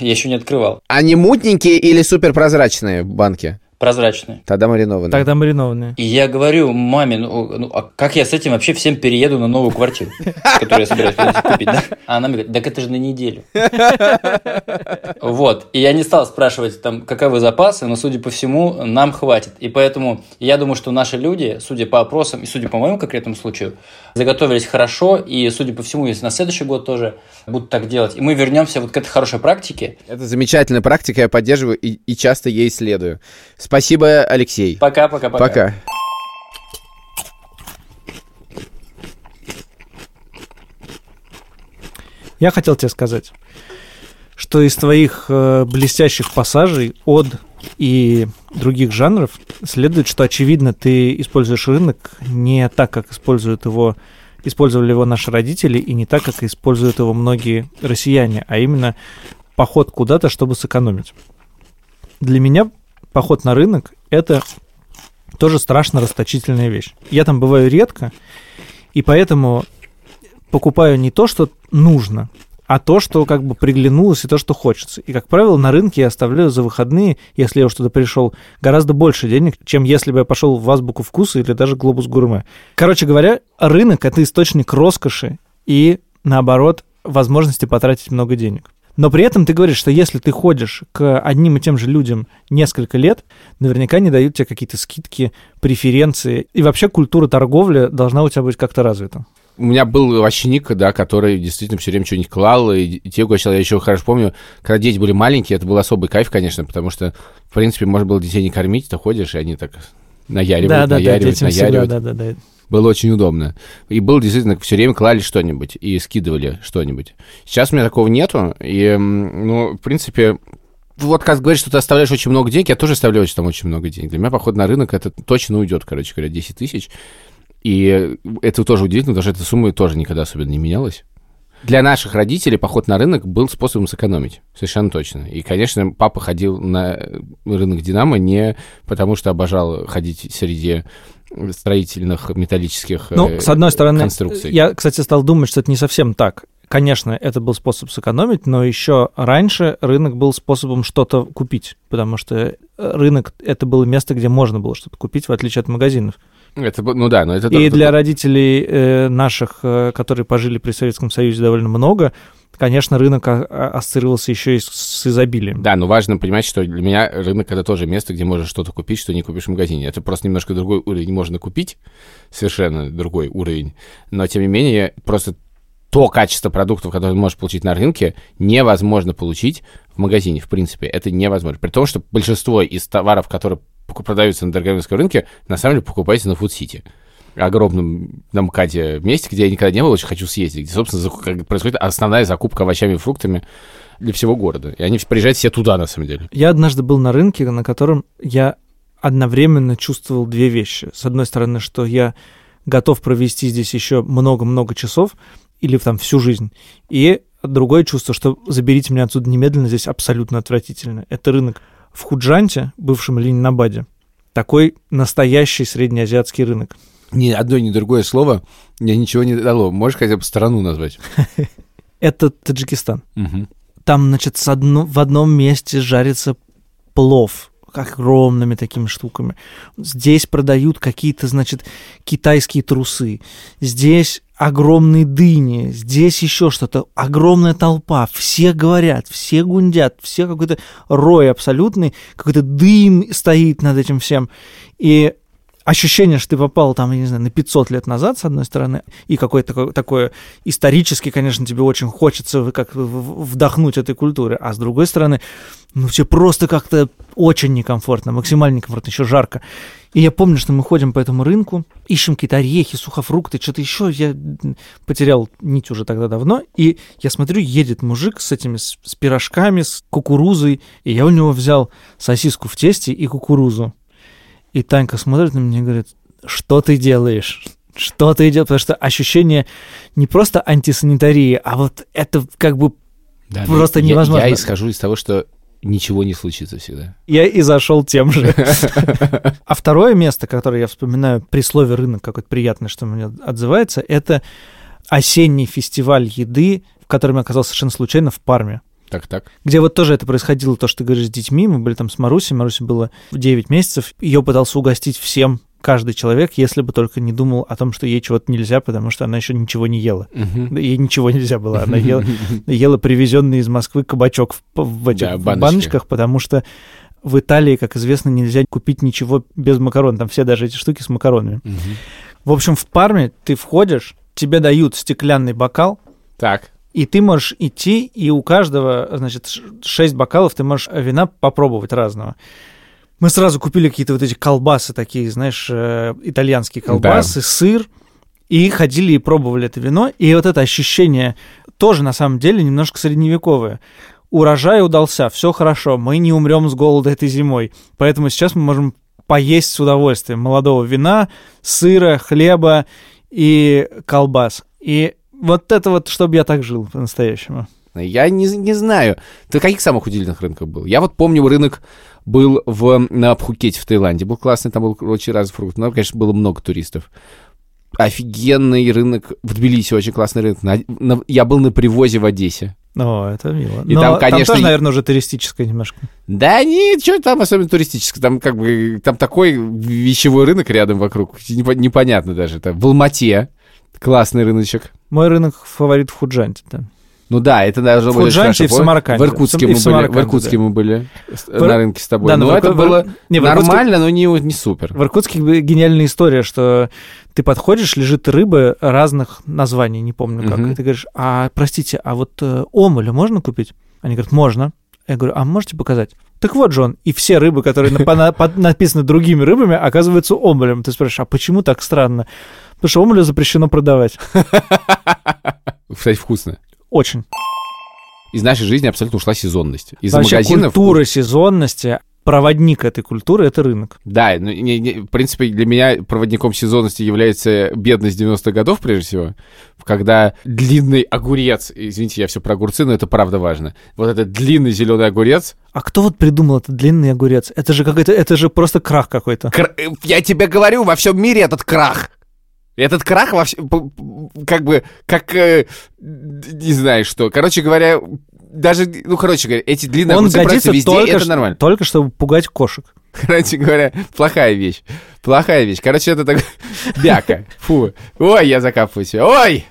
Я еще не открывал. Они мутненькие или суперпрозрачные банки? Прозрачные. Тогда маринованные. Тогда маринованные. И я говорю маме, ну, ну, а как я с этим вообще всем перееду на новую квартиру, которую я собираюсь купить, да? А она мне говорит, так это же на неделю. Вот. И я не стал спрашивать, там, каковы запасы, но, судя по всему, нам хватит. И поэтому я думаю, что наши люди, судя по опросам и судя по моему конкретному случаю, заготовились хорошо. И, судя по всему, если на следующий год тоже будут так делать, и мы вернемся вот к этой хорошей практике. Это замечательная практика, я поддерживаю и, и часто ей следую. Спасибо, Алексей. Пока-пока-пока. Пока. Я хотел тебе сказать, что из твоих э, блестящих пассажей от и других жанров следует, что, очевидно, ты используешь рынок не так, как используют его, использовали его наши родители, и не так, как используют его многие россияне, а именно поход куда-то, чтобы сэкономить. Для меня поход на рынок – это тоже страшно расточительная вещь. Я там бываю редко, и поэтому покупаю не то, что нужно, а то, что как бы приглянулось и то, что хочется. И, как правило, на рынке я оставляю за выходные, если я туда пришел, гораздо больше денег, чем если бы я пошел в азбуку вкуса или даже глобус гурме. Короче говоря, рынок — это источник роскоши и, наоборот, возможности потратить много денег. Но при этом ты говоришь, что если ты ходишь к одним и тем же людям несколько лет, наверняка не дают тебе какие-то скидки, преференции. И вообще культура торговли должна у тебя быть как-то развита. У меня был овощник, да, который действительно все время что-нибудь клал, и, те угощал. Я еще хорошо помню, когда дети были маленькие, это был особый кайф, конечно, потому что, в принципе, можно было детей не кормить, ты ходишь, и они так наяривают, Да, да, да, наяривают, всегда, наяривают. да, да, да. Было очень удобно. И было действительно, все время клали что-нибудь и скидывали что-нибудь. Сейчас у меня такого нету, и, ну, в принципе, вот как говоришь, что ты оставляешь очень много денег, я тоже оставляю там очень много денег. Для меня поход на рынок, это точно уйдет, короче говоря, 10 тысяч. И это тоже удивительно, потому что эта сумма тоже никогда особенно не менялась. Для наших родителей поход на рынок был способом сэкономить, совершенно точно. И, конечно, папа ходил на рынок «Динамо» не потому, что обожал ходить среди строительных металлических Ну, э, с одной стороны, конструкций. я, кстати, стал думать, что это не совсем так. Конечно, это был способ сэкономить, но еще раньше рынок был способом что-то купить, потому что э, рынок это было место, где можно было что-то купить, в отличие от магазинов. Это, ну да, но это... И это- для родителей э, наших, э, которые пожили при Советском Союзе довольно много, конечно, рынок ассоциировался еще и с, изобилием. Да, но важно понимать, что для меня рынок это тоже место, где можешь что-то купить, что не купишь в магазине. Это просто немножко другой уровень можно купить, совершенно другой уровень. Но тем не менее, просто то качество продуктов, которое ты можешь получить на рынке, невозможно получить в магазине, в принципе. Это невозможно. При том, что большинство из товаров, которые продаются на дороговинском рынке, на самом деле покупается на Фуд-Сити. Огромном на МКАДе месте, где я никогда не был, очень хочу съездить, где, собственно, происходит основная закупка овощами и фруктами для всего города. И они приезжают все туда, на самом деле. Я однажды был на рынке, на котором я одновременно чувствовал две вещи. С одной стороны, что я готов провести здесь еще много-много часов или там всю жизнь. И другое чувство, что заберите меня отсюда немедленно, здесь абсолютно отвратительно. Это рынок в Худжанте, бывшем Ленинабаде. Такой настоящий среднеазиатский рынок. Ни одно, ни другое слово мне ничего не дало. Можешь хотя бы страну назвать? Это Таджикистан. Там, значит, в одном месте жарится плов огромными такими штуками. Здесь продают какие-то, значит, китайские трусы. Здесь огромные дыни, здесь еще что-то, огромная толпа, все говорят, все гундят, все какой-то рой абсолютный, какой-то дым стоит над этим всем. И ощущение, что ты попал там, я не знаю, на 500 лет назад, с одной стороны, и какое-то такое, такое исторически, конечно, тебе очень хочется как вдохнуть этой культуры, а с другой стороны, ну, тебе просто как-то очень некомфортно, максимально некомфортно, еще жарко. И я помню, что мы ходим по этому рынку, ищем какие-то орехи, сухофрукты, что-то еще. Я потерял нить уже тогда давно. И я смотрю, едет мужик с этими, с пирожками, с кукурузой. И я у него взял сосиску в тесте и кукурузу. И Танька смотрит на меня и говорит, что ты делаешь? Что ты делаешь? Потому что ощущение не просто антисанитарии, а вот это как бы Да, Просто я- невозможно. Я исхожу из того, что ничего не случится всегда. я и зашел тем же. А второе место, которое я вспоминаю при слове рынок, какое-то приятное, что мне отзывается, это осенний фестиваль еды, в котором я оказался совершенно случайно в Парме. Так, так. Где вот тоже это происходило, то, что ты говоришь, с детьми. Мы были там с Марусей. Марусе было 9 месяцев. Ее пытался угостить всем, каждый человек, если бы только не думал о том, что ей чего-то нельзя, потому что она еще ничего не ела. Да, Ей ничего нельзя было. Она ела, ела привезенный из Москвы кабачок в, в этих Да, баночки. баночках, потому что в Италии, как известно, нельзя купить ничего без макарон. Там все даже эти штуки с макаронами. Мгм. В общем, в Парме ты входишь, тебе дают стеклянный бокал, Так. И ты можешь идти, и у каждого, значит, ш- шесть бокалов ты можешь вина попробовать разного. Мы сразу купили какие-то вот эти колбасы такие, знаешь, э, итальянские колбасы, сыр, и ходили и пробовали это вино. И вот это ощущение тоже, на самом деле, немножко средневековое. урожай удался, все хорошо, мы не умрем с голода этой зимой, поэтому сейчас мы можем поесть с удовольствием молодого вина, сыра, хлеба и колбас. И вот это вот, чтобы я так жил по-настоящему. Я не, не знаю. Ты каких самых удивительных рынков был? Я вот помню рынок был в, на Пхукете в Таиланде. Был классный, там был очень разный фрукт. Но, конечно, было много туристов. Офигенный рынок. В Тбилиси очень классный рынок. На, на, я был на привозе в Одессе. О, это мило. И Но там, конечно, тоже, и- наверное, уже туристическое немножко. Да нет, что там особенно туристическое. Там как бы там такой вещевой рынок рядом вокруг. Непо- Непонятно даже. Это в Алмате. Классный рыночек. Мой рынок фаворит в Худжанте. Да. Ну да, это должно В Худжанте и в. Самарканде. В Иркутске И в мы были. В Самарканде, Иркутске да. мы были В- на рынке с тобой. Да, но но это Ирку- в было не, нормально, но не, не супер. В Иркутске гениальная история, что ты подходишь, лежит рыбы разных названий, не помню как, Мгм. и ты говоришь, а, простите, а вот э, омуля можно купить? Они говорят, можно. Я говорю, а можете показать? Так вот же он. И все рыбы, которые написаны другими рыбами, оказываются омулем. Ты спрашиваешь, а почему так странно? Потому что омуля запрещено продавать. Кстати, вкусно. Очень. Из нашей жизни абсолютно ушла сезонность. Из Вообще магазинов... культура сезонности, проводник этой культуры — это рынок. Да, ну, не- не- в принципе, для меня проводником сезонности является бедность 90-х годов, прежде всего, когда длинный огурец, извините, я все про огурцы, но это правда важно, вот этот длинный зеленый огурец, А кто вот придумал этот длинный огурец? Это же какой-то, это же просто крах какой-то. Кр- э, Я тебе говорю, во всем мире этот крах. Этот крах во всем, п- п- как бы, как, э, не знаю что. Короче говоря, даже, ну, короче говоря, эти длинные Он годится везде, только, это нормально. только чтобы пугать кошек. Короче говоря, плохая вещь. Плохая вещь. Короче, это так... Бяка. Фу. Ой, я закапываю себя. Ой!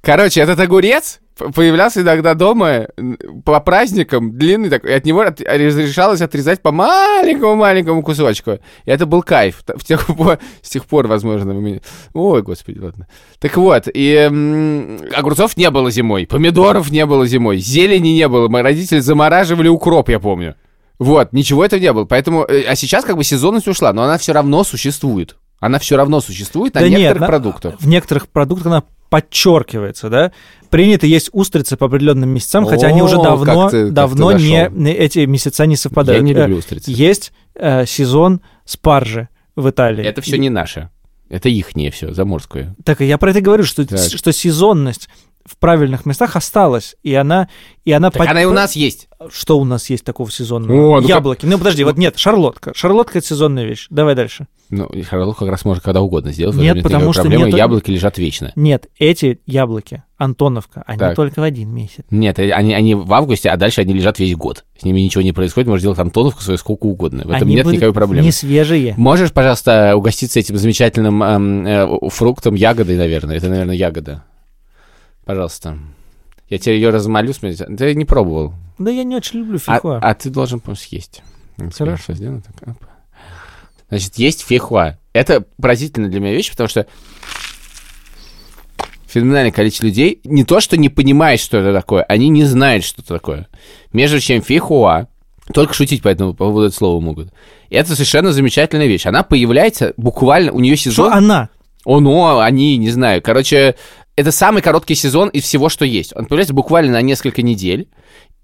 Короче, этот огурец появлялся иногда дома по праздникам, длинный такой, и от него от- разрешалось отрезать по маленькому-маленькому кусочку. И это был кайф. В тех с тех пор, возможно, у меня... Ой, господи, ладно. Так вот, и м, огурцов не было зимой, помидоров не было зимой, зелени не было. Мои родители замораживали укроп, я помню. Вот, ничего этого не было. Поэтому, э, а сейчас как бы сезонность ушла, но она все равно существует. Она все равно существует на Да нет, некоторых на- продуктах. В некоторых продуктах она подчеркивается, да? Принято есть устрицы по определенным месяцам, хотя они уже О, давно, ты- давно не, эти месяца не совпадают. Я не Э, люблю устрицы. Есть э, сезон спаржи в Италии. Это все не наше. Это ихнее все, заморское. Так я про это говорю, что, Так. что сезонность в правильных местах осталась, и она, и она, Так под- она и у нас есть. Что у нас есть такого сезонного? О, ну Яблоки. Ну подожди, вот нет, шарлотка. Шарлотка это сезонная вещь. Давай дальше. Ну, и шарлотку как раз можно когда угодно сделать. Нет, потому что проблемы. нету- Яблоки лежат вечно. Нет, эти яблоки, Антоновка, они Так. только в один месяц. Нет, э, они, они в августе, а дальше они лежат весь год. С ними ничего не происходит, можно делать Антоновку свою сколько угодно. В этом они нет будут никакой проблемы. не свежие. Можешь, пожалуйста, угоститься этим замечательным эм, э, фруктом, ягодой, наверное. Это, наверное, ягода. Пожалуйста. Я тебе ее размолю, смотри. Ты не пробовал. Да я не очень люблю А, фихуа. а ты должен, по съесть. Хорошо. Сделано так, оп. Значит, есть фихуа. Это поразительная для меня вещь, потому что феноменальное количество людей не то, что не понимает, что это такое, они не знают, что это такое. Между чем фихуа, только шутить по этому по поводу этого слова могут. И это совершенно замечательная вещь. Она появляется буквально, у нее Что сезон... она? Оно, они, не знаю. Короче, это самый короткий сезон из всего, что есть. Он появляется буквально на несколько недель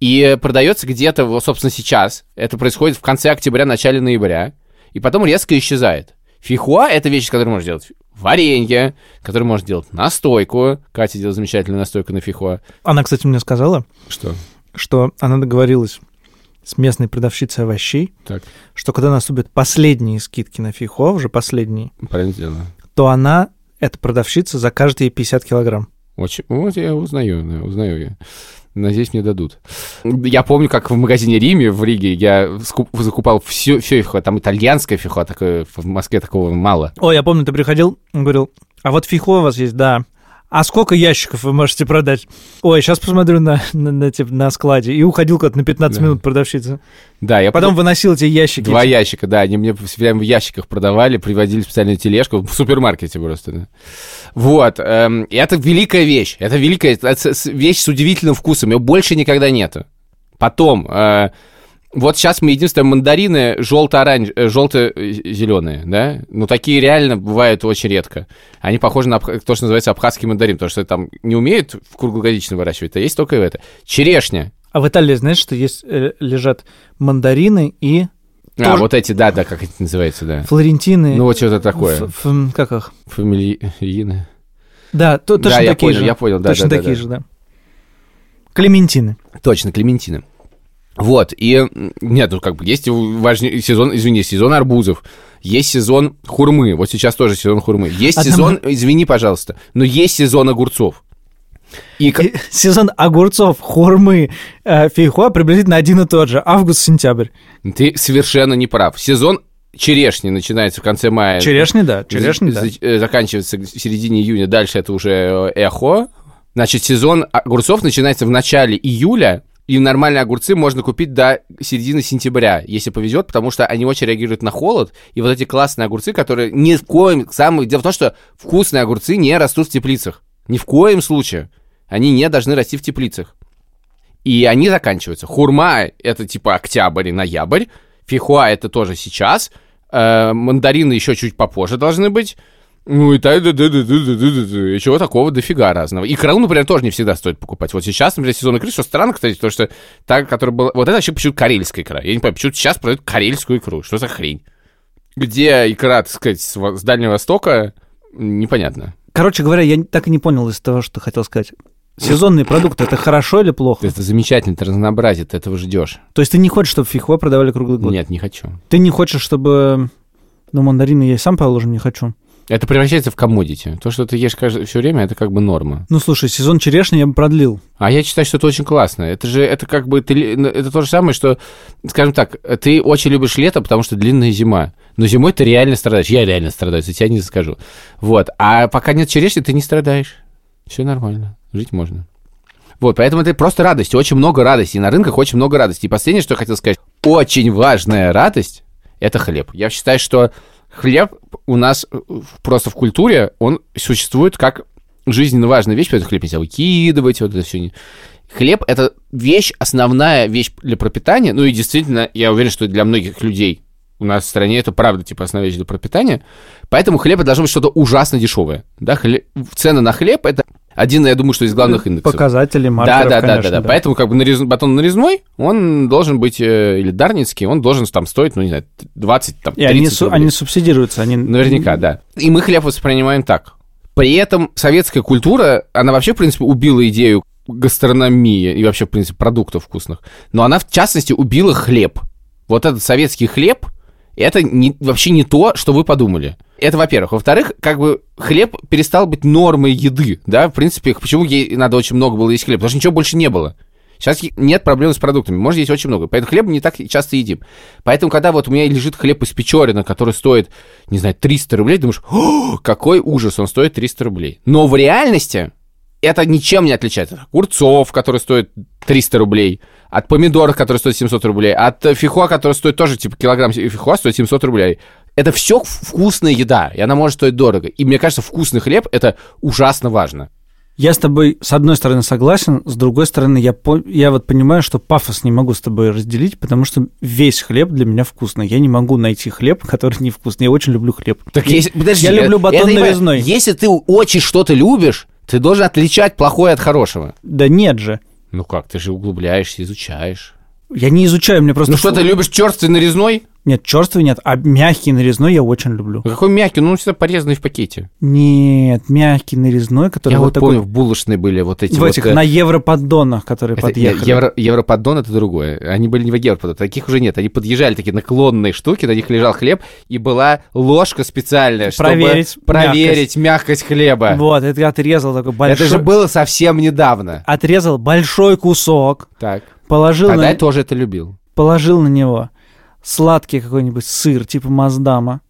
и продается где-то, собственно, сейчас. Это происходит в конце октября, начале ноября. И потом резко исчезает. Фихуа — это вещь, из которой можно делать варенье, которой можно делать настойку. Катя делает замечательную настойку на фихуа. Она, кстати, мне сказала, Что? что она договорилась с местной продавщицей овощей, Так, что когда наступят последние скидки на фихуа, уже последние, правильно то она, эта продавщица, закажет ей 50 килограмм. Очень, вот я узнаю, да, узнаю я. Надеюсь, мне дадут. Я помню, как в магазине Риме в Риге я скуп- закупал все, все фихо. Там итальянское фихо, такое в Москве такого мало. Ой, я помню, ты приходил, говорил, а вот фихуа у вас есть, да. А сколько ящиков вы можете продать? Ой, сейчас посмотрю на, на, на, типа, на складе. И уходил куда-то на 15 Да. минут продавщица. Да, я Потом выносил эти ящики. Два ящика, да, они мне прям в ящиках продавали, приводили специальную тележку, в супермаркете просто, да. Вот, эм, это великая вещь, это великая это вещь с удивительным вкусом, ее больше никогда нету. Потом, э, вот сейчас мы тобой мандарины желто-оранж... желто-зеленые, да? Ну, такие реально бывают очень редко. Они похожи на абх- то, что называется абхазский мандарин, потому что там не умеют в круглогодично выращивать, а есть только это. Черешня. А в Италии, знаешь, что есть э, лежат мандарины и А, Тоже- вот эти, да, да, как это называется, да. флорентины. Ну, вот что-то такое. Ф- ф- как их? Фамильины. Да, то, Да, точно я такие понял, же. я понял, да, точно да, да, такие да. же, да. Клементины. Точно, клементины. Вот, и нет, ну как бы есть важный сезон, извини, сезон арбузов, есть сезон хурмы, вот сейчас тоже сезон хурмы, есть Одна сезон, извини, пожалуйста, но есть сезон огурцов. И И Сезон огурцов, хурмы, э, фейхоа приблизительно один и тот же. Август-сентябрь. ты совершенно не прав. Сезон черешни начинается в конце мая. Черешни, да. Черешни, да. за- э, заканчивается в середине июня, дальше это уже э, эхо. Значит, сезон огурцов начинается в начале июля, и нормальные огурцы можно купить до середины сентября, если повезет, потому что они очень реагируют на холод. И вот эти классные огурцы, которые ни в коем... Самое... Дело в том, что вкусные огурцы не растут в теплицах. Ни в коем случае. Они не должны расти в теплицах. И они заканчиваются. Хурма — это типа октябрь и ноябрь. Фихуа — это тоже сейчас. Э, мандарины еще чуть попозже должны быть. Ну и так, да, да, да, да, да, да, да. И чего такого дофига разного. Икру, например, тоже не всегда стоит покупать. Вот сейчас, например, сезон икры, что странно, кстати, потому что та, которая была... Вот это вообще почему-то карельская икра. Я не понимаю, почему сейчас продают карельскую икру. Что за хрень? Где икра, так сказать, с Дальнего Востока, непонятно. Короче говоря, я так и не понял из того, что хотел сказать. Сезонные продукты это хорошо или плохо? Это замечательно, это разнообразие, ты этого ждешь. То есть ты не хочешь, чтобы фейхоа продавали круглый год? Нет, не хочу. Ты не хочешь, чтобы... Ну, мандарины я и сам положим не хочу. Это превращается в коммодити. То, что ты ешь все время, это как бы норма. Ну, слушай, сезон черешни я бы продлил. А я считаю, что это очень классно. Это же, это как бы, ты, это то же самое, что, скажем так, ты очень любишь лето, потому что длинная зима. Но зимой ты реально страдаешь. Я реально страдаю, за тебя не скажу. Вот. А пока нет черешни, ты не страдаешь. Все нормально. Жить можно. Вот, поэтому это просто радость, очень много радости. И на рынках очень много радости. И последнее, что я хотел сказать, очень важная радость – это хлеб. Я считаю, что хлеб у нас э, просто в культуре, он существует как жизненно важная вещь, поэтому хлеб нельзя выкидывать, вот это все. Хлеб – это вещь, основная вещь для пропитания, ну и действительно, я уверен, что для многих людей у нас в стране это правда, типа, основная вещь для пропитания, поэтому хлеб должно быть что-то ужасно дешевое, да, хле- цены на хлеб – это один, я думаю, что из главных индексов. Показатели, Да, маркеров, да, да, конечно, да, да. Поэтому как бы нарез- батон нарезной, он должен быть, э, или дарницкий, он должен там стоить, ну, не знаю, 20, там, И 30 они, су- рублей. они субсидируются. Они... Наверняка, да. И мы хлеб воспринимаем так. При этом советская культура, она вообще, в принципе, убила идею гастрономии и вообще, в принципе, продуктов вкусных. Но она, в частности, убила хлеб. Вот этот советский хлеб, это не, вообще не то, что вы подумали. Это, во-первых. Во-вторых, как бы хлеб перестал быть нормой еды, да, в принципе, почему ей надо очень много было есть хлеб? Потому что ничего больше не было. Сейчас нет проблем с продуктами, можно есть очень много, поэтому хлеб не так часто едим. Поэтому, когда вот у меня лежит хлеб из Печорина, который стоит, не знаю, 300 рублей, думаешь, «О, какой ужас, он стоит 300 рублей. Но в реальности это ничем не отличается. От огурцов, которые стоят 300 рублей, от помидоров, которые стоят 700 рублей, от фихуа, который стоит тоже, типа, килограмм фихуа стоит 700 рублей. Это все вкусная еда, и она может стоить дорого. И мне кажется, вкусный хлеб – это ужасно важно. Я с тобой, с одной стороны, согласен, с другой стороны, я, по- я вот понимаю, что пафос не могу с тобой разделить, потому что весь хлеб для меня вкусный. Я не могу найти хлеб, который невкусный. Я очень люблю хлеб. Так я, если, подожди, я люблю батон не понятно. нарезной. Если ты очень что-то любишь, ты должен отличать плохое от хорошего. Да нет же. Ну как, ты же углубляешься, изучаешь. Я не изучаю, мне просто... Ну что, ты любишь черствый нарезной? Нет, черствый нет, а мягкий нарезной я очень люблю. Ну, Какой мягкий, ну он всегда порезанный в пакете. Нет, мягкий нарезной, который Я вот вот такой... помню, в булочной были вот эти в вот... этих, э, на европоддонах, которые это подъехали. Евро, европоддон это другое. Они были не в европоддон, таких уже нет. Они подъезжали, такие наклонные штуки, на них лежал хлеб, и была ложка специальная, чтобы Проверить проверить мягкость, хлеба. Вот, это я отрезал такой большой... Это же было совсем недавно. Отрезал большой кусок, Так. положил, Тогда на... я тоже это любил. положил на него сладкий какой-нибудь сыр, типа Маздама,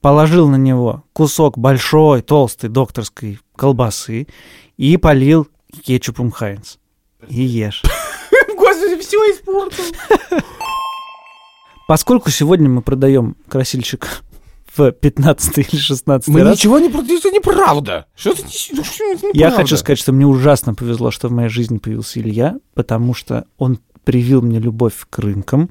положил на него кусок большой, толстой докторской колбасы и полил кетчупом Хайнц. И ешь. Господи, все испортил. Поскольку сегодня мы продаем красильщик в 15 или 16 Мы раз, ничего не... про- Это неправда. Что это, не- ну, что это я неправда? хочу сказать, что мне ужасно повезло, что в моей жизни появился Илья, потому что он привил мне любовь к рынкам.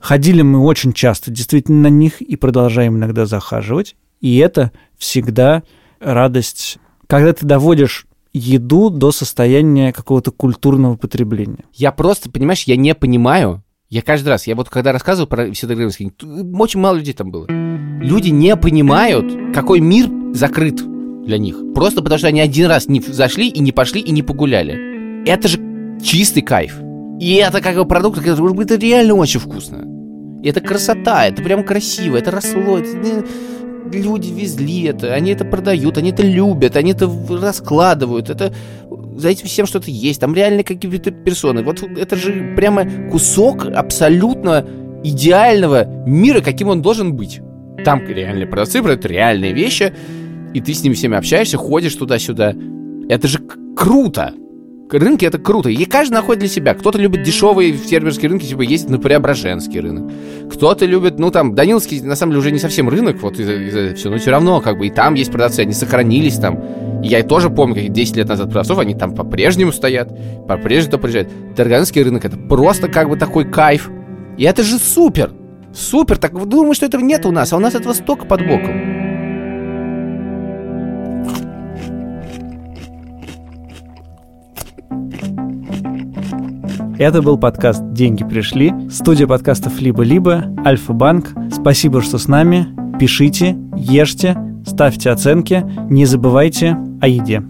Ходили мы очень часто действительно на них и продолжаем иногда захаживать. И это всегда радость, когда ты доводишь еду до состояния какого-то культурного потребления. Я просто, понимаешь, я не понимаю, я каждый раз, я вот когда рассказывал про Сидоргрымский, очень мало людей там было. Люди не понимают, какой мир закрыт для них. Просто потому что они один раз не зашли и не пошли и не погуляли. Это же чистый кайф. И это как бы продукт, который это реально очень вкусно. И это красота, это прям красиво, это росло, это люди везли это, они это продают, они это любят, они это раскладывают, это за этим всем что-то есть, там реально какие-то персоны. Вот это же прямо кусок абсолютно идеального мира, каким он должен быть. Там реальные продавцы продают реальные вещи, и ты с ними всеми общаешься, ходишь туда-сюда. Это же круто! Рынки это круто. И каждый находит для себя. Кто-то любит дешевые фермерские рынки, типа ездит на Преображенский рынок. Кто-то любит, ну там, Даниловский, на самом деле, уже не совсем рынок, вот из-за из этого всего, но все равно, как бы, и там есть продавцы, они сохранились там. И я тоже помню, как 10 лет назад продавцов, они там по-прежнему стоят, по-прежнему приезжают. Таганский рынок это просто как бы такой кайф. И это же супер! Супер! Так думаете, что этого нет у нас, а у нас этого столько под боком. Это был подкаст «Деньги пришли». Студия подкастов «Либо-либо», Альфа-Банк. Спасибо, что с нами. Пишите, ешьте, ставьте оценки. Не забывайте о еде.